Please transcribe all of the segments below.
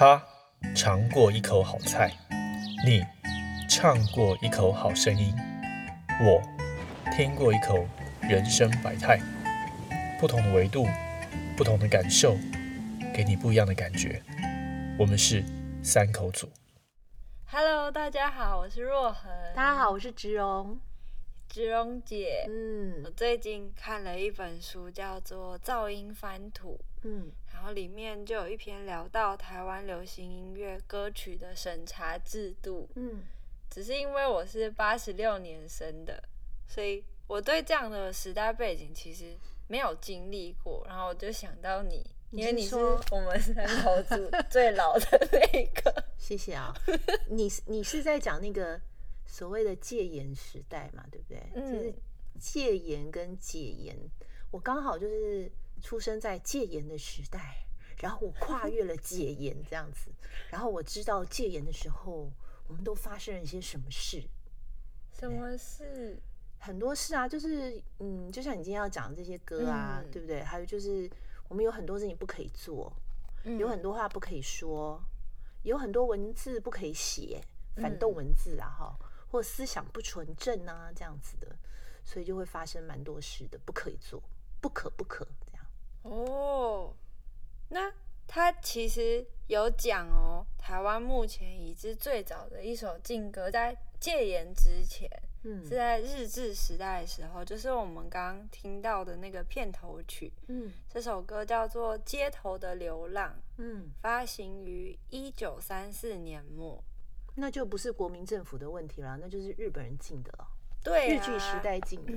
他尝过一口好菜，你唱过一口好声音，我听过一口人生百态。不同的维度，不同的感受，给你不一样的感觉。我们是三口组。Hello，大家好，我是若恒。大家好，我是植荣。植荣姐。嗯我嗯最近看了一本书，叫做《噪音翻土》，嗯，然后里面就有一篇聊到台湾流行音乐歌曲的审查制度。嗯，只是因为我是八十六年生的，所以我对这样的时代背景其实没有经历过。然后我就想到你，你因为你是我们三口组 最老的那个。谢谢啊。你是你是在讲那个所谓的戒严时代嘛，对不对？嗯就是戒严跟解严。我刚好就是出生在戒严的时代，然后我跨越了戒严这样子，然后我知道戒严的时候，我们都发生了一些什么事。什么事？很多事啊，就是嗯，就像你今天要讲的这些歌啊，嗯对不对？还有就是我们有很多事情不可以做，嗯有很多话不可以说，有很多文字不可以写，反嗯动文字啊，哈、或思想不纯正啊，这样子的，所以就会发生蛮多事的，不可以做，不可不可。哦，那他其实有讲哦，台湾目前已知最早的一首禁歌，在戒严之前，嗯是在日治时代的时候，就是我们刚刚听到的那个片头曲。嗯这首歌叫做《街头的流浪》，嗯，发行于一九三四年末。那就不是国民政府的问题啦，那就是日本人禁的了，对、啊，日据时代禁的。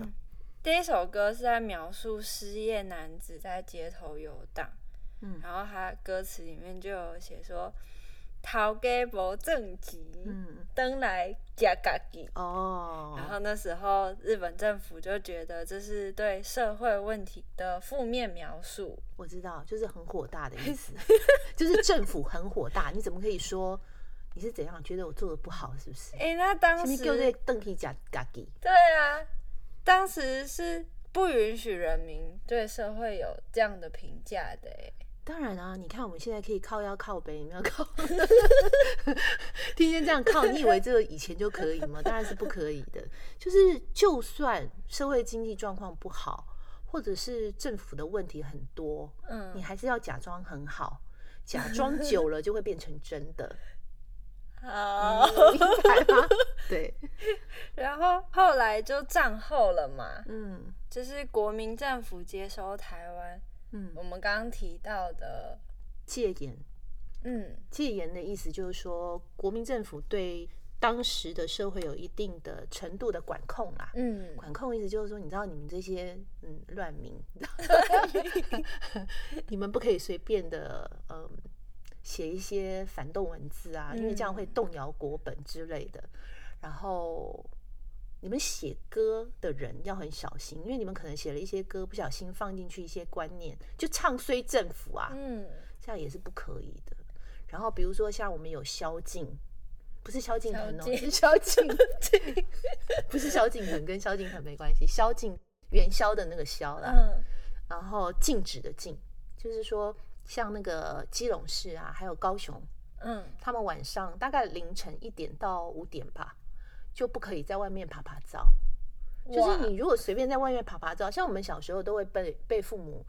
第一首歌是在描述失业男子在街头游荡，嗯然后他歌词里面就有写说，头家无正极，嗯登来加嘎己。哦，然后那时候日本政府就觉得这是对社会问题的负面描述，我知道，就是很火大的意思，就是政府很火大，你怎么可以说你是怎样觉得我做的不好，是不是？哎、那当时什么叫做邓皮假嘎己？对啊，当时是不允许人民对社会有这样的评价的哎。当然啊，你看我们现在可以靠腰靠背，你们要靠，天天这样靠，你以为这个以前就可以吗？当然是不可以的。就是就算社会经济状况不好，或者是政府的问题很多，嗯你还是要假装很好，假装久了就会变成真的，好，明白吗？对，然后后来就战后了嘛，嗯就是国民政府接收台湾，嗯我，们刚刚提到的，戒严。嗯戒严的意思就是说，国民政府对当时的社会有一定的程度的管控啦。嗯，管控意思就是说，你知道你们这些嗯乱民，你们不可以随便的嗯写一些反动文字啊，因为这样会嗯动摇国本之类的。然后你们写歌的人要很小心，因为你们可能写了一些歌，不小心放进去一些观念，就唱衰政府啊，嗯这样也是不可以的。然后比如说像我们有萧敬，不是萧敬腾哦，萧敬是 萧敬，不是萧敬腾，跟萧敬腾没关系。萧敬元宵的那个萧啦，嗯然后禁止的禁，就是说像那个基隆市啊，还有高雄，嗯他们晚上大概凌晨一点到五点吧，就不可以在外面爬爬照。就是你如果随便在外面爬爬照，像我们小时候都会被被父母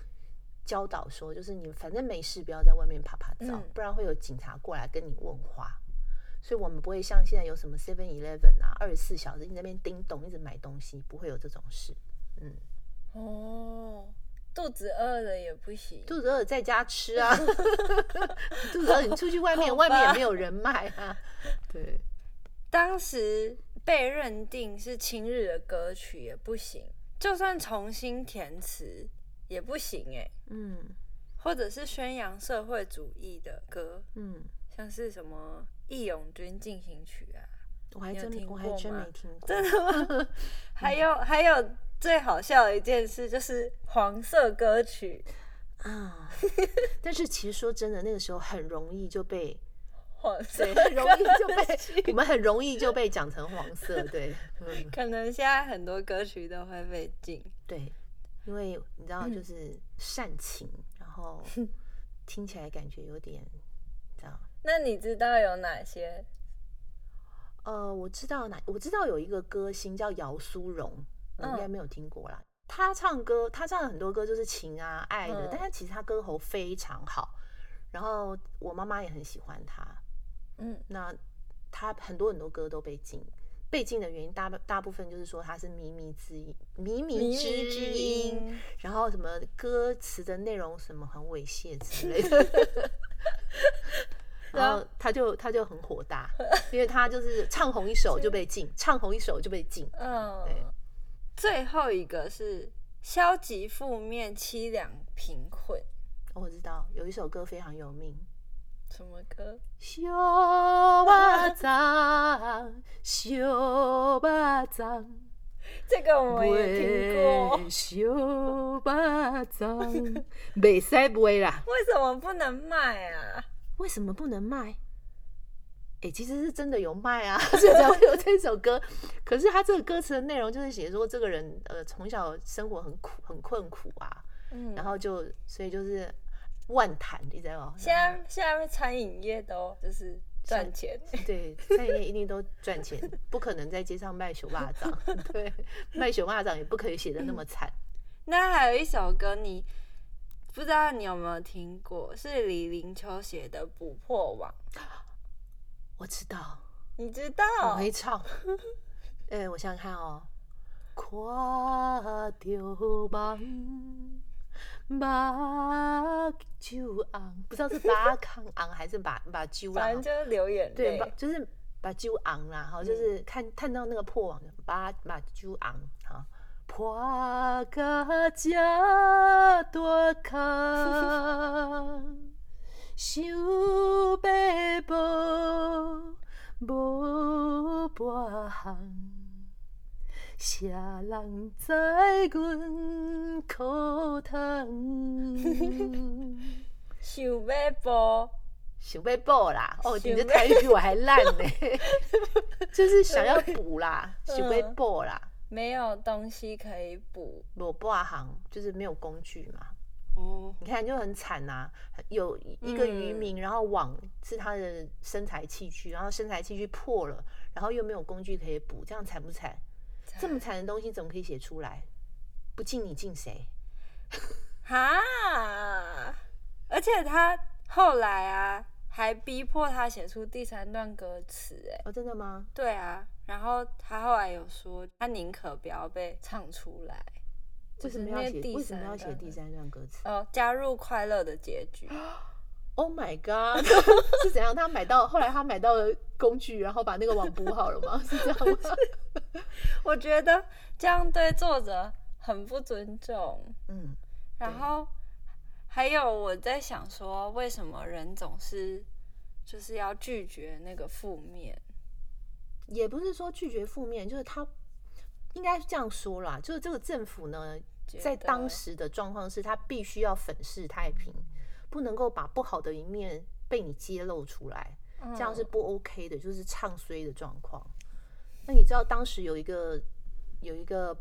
教导说，就是你反正没事不要在外面爬爬照，嗯不然会有警察过来跟你问话。所以我们不会像现在有什么 Seven Eleven 啊，二十四小时你在那边叮咚一直买东西，不会有这种事。嗯，哦，肚子饿了也不行，肚子饿在家吃啊，肚子饿你出去外面，外面也没有人卖啊。对，当时被认定是亲日的歌曲也不行，就算重新填词也不行哎，嗯或者是宣扬社会主义的歌，嗯，像是什么《义勇军进行曲》啊，我还真没听过，真的吗？还有还有最好笑的一件事就是黄色歌曲，啊。但是其实说真的，那个时候很容易就被黄色，很容易就被我们很容易就被讲成黄色，对，嗯，可能现在很多歌曲都会被禁。对，因为你知道，就是嗯煽情，然后 听起来感觉有点这样那你知道有哪些？呃，我知道哪，我知道有一个歌星叫姚苏蓉，你应该嗯没有听过啦。他唱歌，他唱了很多歌，就是情啊、爱的，嗯但是其实他歌喉非常好。然后我妈妈也很喜欢他。嗯，那他很多很多歌都被禁，被禁的原因大大部分就是说他是靡靡之音，靡靡靡之靡之音，音。然后什么歌词的内容什么很猥亵之 类的。然后他就他就很火大，因为他就是唱红一首就被禁，唱红一首就被禁。嗯对，最后一个是消极、负面、凄凉、贫困。我知道有一首歌非常有名，什么歌？小巴掌，小巴掌，这个我们也听过。卖小巴掌，袂使卖啦。为什么不能卖啊？为什么不能卖？哎、其实是真的有卖啊，所以才会有这首歌。可是他这个歌词的内容就是写说，这个人呃从小生活很苦很困苦啊，嗯，然后就所以就是万谈，你知道吗？现在现在餐饮业都就是赚钱。对，餐饮业一定都赚钱，不可能在街上卖熊蚂蚱。对，卖熊蚂蚱也不可以写的那么惨。那还有一首歌，你不知道你有没有听过？是李林秋写的《捕破网》，我知道，你知道？我会唱。哎、我想想看哦，看着梦，目睭红，不知道是把康昂还是把把酒啊反正？就是流眼对，泪把。就是把酒昂啦，哈，就是看看到那个破网，把把酒昂哈，破甲这大空，想要无无半项。谁人知阮苦痛？想要播，想要补啦！哦，你的想台语比我还烂呢，就是想要补啦，嗯想要补啦，没有东西可以补。我不行，就是没有工具嘛。哦，你看就很惨呐、有一个渔民，然后网是他的生财器具，然后生财器具破了，然后又没有工具可以补，这样惨不惨？这么惨的东西怎么可以写出来？不敬你敬谁？哈，而且他后来啊，还逼迫他写出第三段歌词，哎，哦，真的吗？对啊，然后他后来有说，他宁可不要被唱出来，为什么要写？为什么要写第三段歌词哦，加入快乐的结局。Oh my god！是怎样？他买到后来他买到了工具，然后把那个网补好了吗？是这样吗？我觉得这样对作者很不尊重。嗯，然后还有我在想说，为什么人总是就是要拒绝那个负面？也不是说拒绝负面，就是他应该这样说啦，就是这个政府呢，在当时的状况是他必须要粉饰太平，不能够把不好的一面被你揭露出来，这样是嗯。不 OK 的，就是唱衰的状况。那你知道当时有一个有一个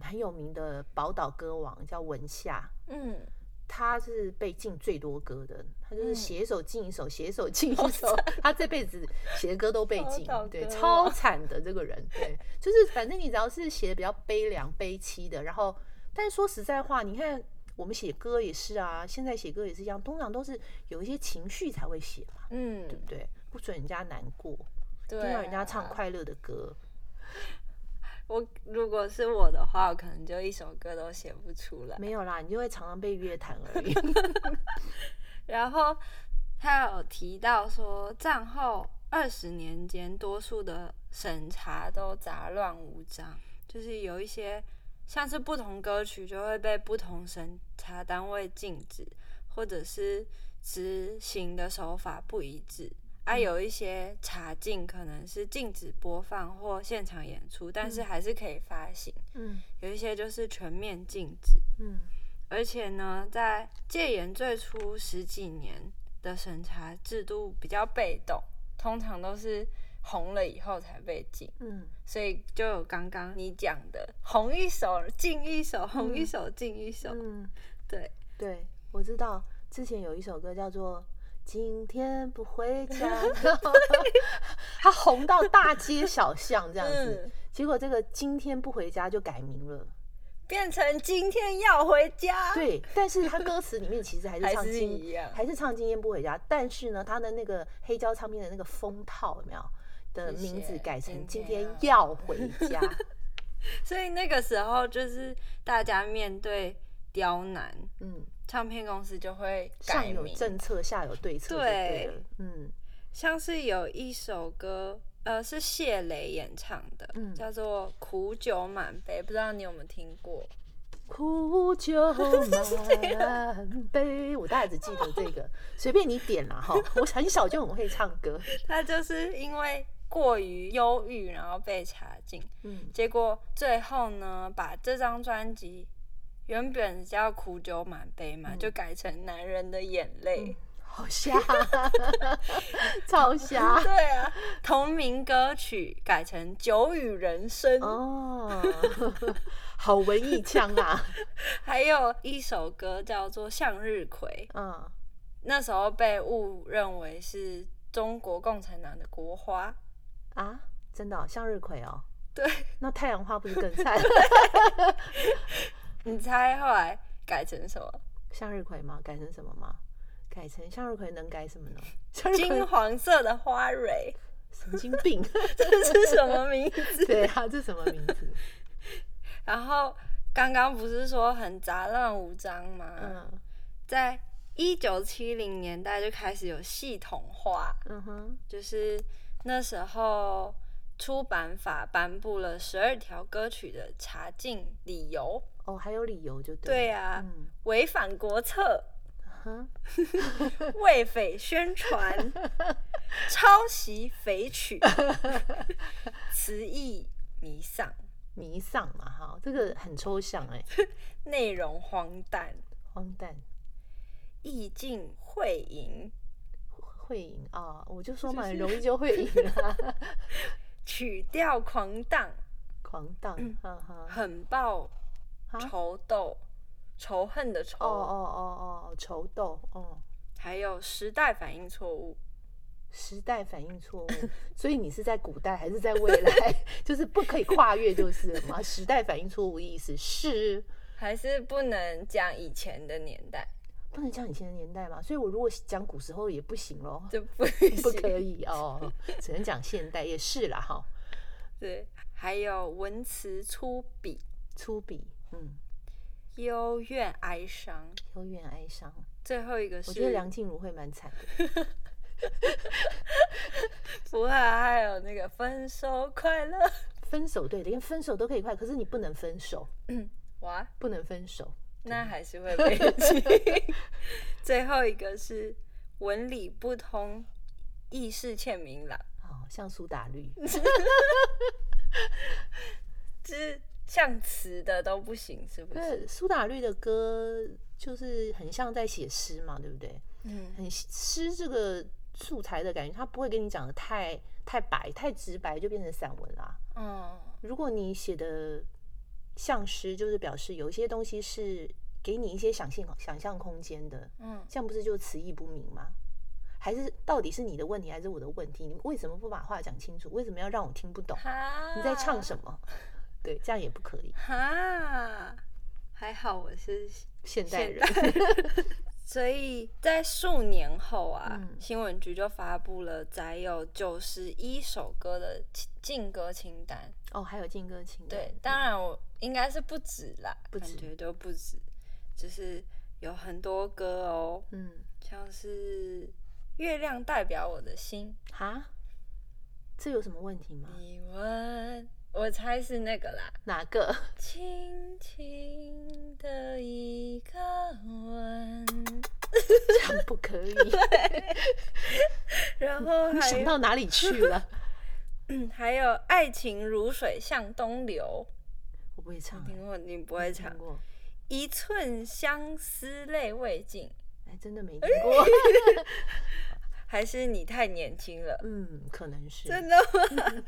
很有名的宝岛歌王叫文夏，嗯，他是被禁最多歌的，他就是嗯。写一首禁一首，写一首 禁一首，他这辈子写的歌都被 禁，对，超惨的这个人，对，就是反正你只要是写的比较悲凉悲凄的，然后，但是说实在话，你看我们写歌也是啊，现在写歌也是一样，通常都是有一些情绪才会写嘛，嗯，对不对？不准人家难过，对、听到人家唱。快乐的歌，我如果是我的话，我可能就一首歌都写不出来。没有啦，你就会常常被约谈而已。然后他有提到说，战后二十年间，多数的审查都杂乱无章，就是有一些像是不同歌曲就会被不同审查单位禁止，或者是执行的手法不一致。啊，有一些查禁可能是禁止播放或现场演出，但是还是可以发行；嗯有一些就是全面禁止。嗯而且呢，在戒严最初十几年的审查制度比较被动，通常都是红了以后才被禁，嗯，所以就有刚刚你讲的红一首禁一首，红一首禁一首。嗯。对，对，我知道之前有一首歌叫做《今天不回家，他红到大街小巷这样子。嗯结果这个今天不回家就改名了，变成今天要回家，对。但是他歌词里面其实还是唱今一样还是唱今天不回家，但是呢，他的那个黑胶唱片的那个封套有没有的名字改成今今天天要 回家？所以那个时候就是大家面对刁难，嗯，唱片公司就会上。有政策，下有对策，对对，嗯像是有一首歌，呃，是谢雷演唱的，嗯叫做《苦酒满杯》，不知道你有没有听过？苦酒 满杯，我大概只记得这个，随便你点啦哈。我很小就很会唱歌，他就是因为过于忧郁，然后被查禁，嗯，结果最后呢，把这张专辑原本叫《苦酒满杯》嘛，嗯。就改成《男人的眼泪》。好瞎，超瞎。对啊，同名歌曲改成《酒与人生》哦，好文艺腔啊，还有一首歌叫做《向日葵》，嗯，那时候被误认为是中国共产党的国花。啊，真的哦、向日葵哦，对，那太阳花不是更 惨？你猜后来改成什么？向日葵吗？改成什么吗？改成向日葵能改什么呢？金黄色的花蕊，神经病，这是什么名字？对啊，这什么名字？然后刚刚不是说很杂乱无章吗？嗯在一九七零年代就开始有系统化，嗯哼，就是那时候出版法颁布了十二条歌曲的查禁理由，哦，还有理由就对了。对啊嗯。违反国策、哼，为匪宣传、抄袭匪曲、词意迷丧、迷丧嘛，哈，这个很抽象哎，内容荒诞、荒诞。意境会淫、会赢啊、我就说嘛，很容易就会赢啊，曲调狂荡、狂荡，哈哈，狠爆、啊仇斗、仇恨的仇，哦哦哦哦，仇斗，哦，还有时代反应错误。时代反应错误，所以你是在古代还是在未来？就是不可以跨越就是了嘛。时代反应错误的意思是还是不能讲以前的年代，不能讲以前的年代嘛，所以我如果讲古时候也不行咯，就不 不可以哦，只能讲现代，也是啦哈，对，还有文词粗鄙、粗鄙，嗯，幽怨哀伤。幽怨哀伤，最后一个是，我觉得梁静茹会蛮惨的。不会啊还有那个分手快乐。分手对，连分手都可以快，可是你不能分手，哇，不能分手。那还是会被记。最后一个是文理不通，意识欠明朗，哦，像苏打绿，就是像词的都不行，是不是？对，苏打绿的歌就是很像在写诗嘛，对不对？嗯，很诗这个素材的感觉，他不会跟你讲的太太白、太直白，就变成散文啦。嗯，如果你写的像诗，就是表示有一些东西是给你一些想象想象空间的，嗯，这样不是就词义不明吗？还是到底是你的问题还是我的问题？你为什么不把话讲清楚？为什么要让我听不懂？你在唱什么？对，这样也不可以。哈，还好我是现代现人，所以在数年后啊，嗯新闻局就发布了载有九十一首歌的禁歌清单。哦，还有禁歌清单对，，当然我应该是不止啦，不止感觉都不止，就是有很多歌哦，嗯，像是《月亮代表我的心哈，这有什么问题吗》，？你问，我猜是那个啦，哪个？轻轻的一个吻，这样不可以。然后想到哪里去了？还有爱情如水向东流，我不会唱、欸，听过你不会唱，过，一寸相思泪未尽，哎，真的没听过。还是你太年轻了？嗯，可能是。真的吗？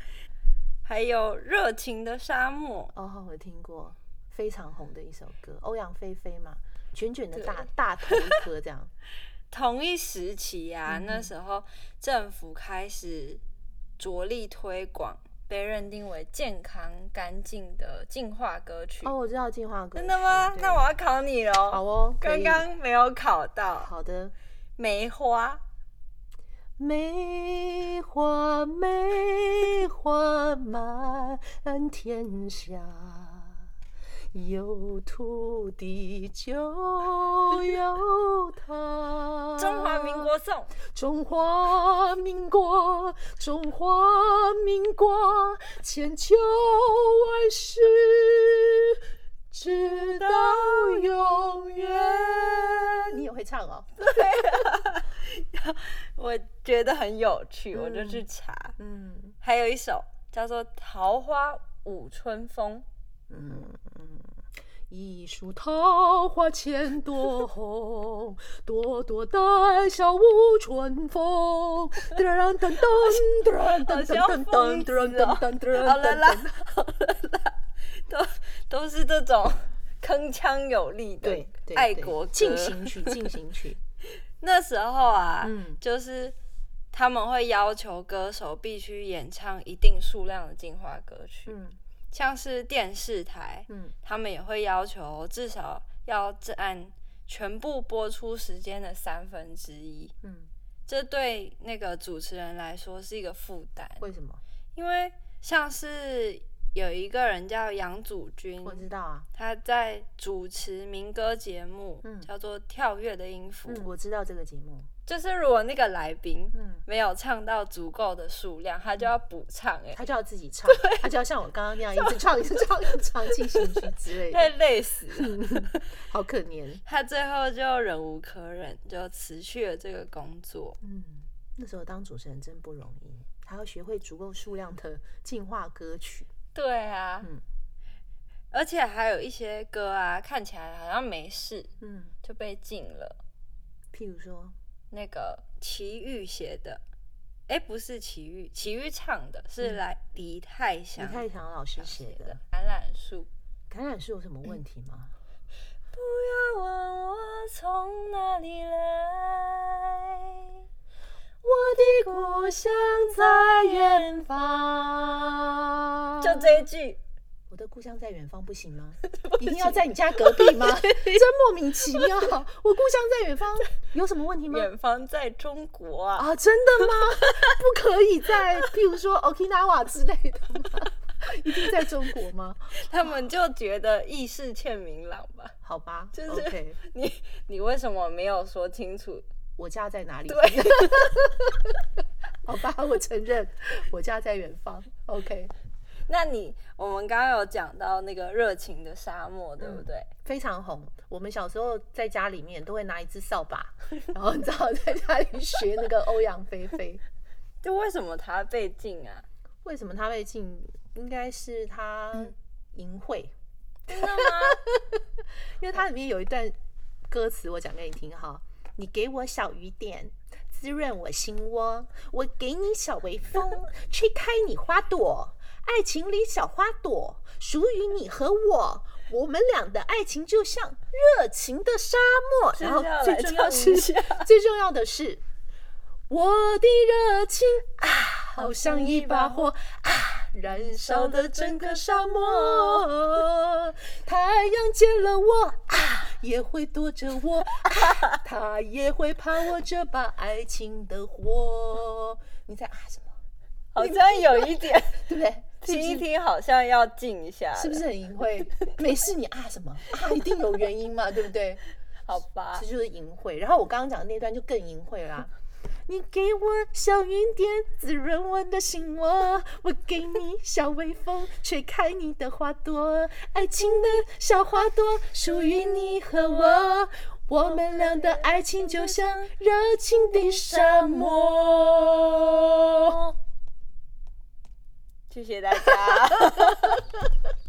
还有热情的沙漠，哦，我听过，非常红的一首歌，欧阳菲菲嘛，卷卷的大对大头一颗这样。同一时期啊，嗯那时候政府开始着力推广被认定为健康干净的进化歌曲。哦，我知道进化歌曲。真的吗？那我要考你喽。好哦，可刚以刚没有考到好的。梅花。梅花梅花满天下，有土地就有它。中华民国颂，中华民国，中华民国，千秋万世，直到永远。你也会唱哦？对 我觉得很有趣，我就嗯去查。嗯还有一首叫做《桃花舞春风》，嗯。一树桃花千朵红，朵朵带笑舞春风。噔噔噔噔噔噔噔噔噔噔好了啦，好了啦，都都是这种铿锵有力的对对，对爱国歌进行曲，进行曲。那时候啊，嗯就是他们会要求歌手必须演唱一定数量的进化歌曲，嗯像是电视台，嗯他们也会要求至少要占全部播出时间的三分之一。嗯，这对那个主持人来说是一个负担，为什么？因为像是有一个人叫杨祖君，我知道啊。他在主持民歌节目，嗯叫做《跳跃的音符》嗯，我知道这个节目。就是如果那个来宾嗯，没有唱到足够的数量，他就要补唱、哎、他就要自己唱，他就要像我刚刚那样一直唱、一直唱、一直唱进行曲之类太的，累死了。好可怜。他最后就忍无可忍，就辞去了这个工作。嗯，那时候当主持人真不容易，还要学会足够数量的进化歌曲。对啊，嗯而且还有一些歌啊，看起来好像没事，嗯，就被禁了。譬如说，那个齐豫写的，哎、不是齐豫，齐豫唱的是嗯来李泰祥李祥泰祥老师写的《橄榄树》。橄榄树有什么问题吗？不要问我从哪里来，我的故乡在远方。就这一句。故乡在远方不行吗？一定要在你家隔壁吗？真莫名其妙。我故乡在远方有什么问题吗？远方在中国啊，啊，真的吗？不可以在，譬如说 Okinawa 之类的吗？一定在中国吗？他们就觉得意识欠明朗吧。好吧，就是你你为什么没有说清楚？我家在哪里？对，好吧，我承认我家在远方。OK，那你我们刚刚有讲到那个热情的沙漠，对不嗯对？非常红。我们小时候在家里面都会拿一支扫把，然后你知道在家里学那个欧阳菲菲。就为什么他被禁啊？为什么他被禁？应该是他淫秽，真的吗？因为它里面有一段歌词，我讲给你听哈。你给我小雨点，滋润我心窝；我给你小微风，吹开你花朵。爱情里小花朵属于你和我，我们俩的爱情就像热情的沙漠。然后最重要是 最重要的是，我的热情啊，好像一把火啊，燃烧的整个沙漠。太阳见了我啊，也会躲着我啊，他也会怕我这把爱情的火。你在啊什么？好像有一点，对不对？是听一？听好像要静一下，是不？是很淫秽？没事，你啊什么啊？一定有原因嘛，对不对？好吧这，就是淫秽。然后我刚刚讲的那段就更淫秽啦。你给我小雨点，滋润我的心窝；我给你小微风，吹开你的花朵。爱情的小花朵属于你和我，我们俩的爱情就像热情的沙漠。谢谢大家。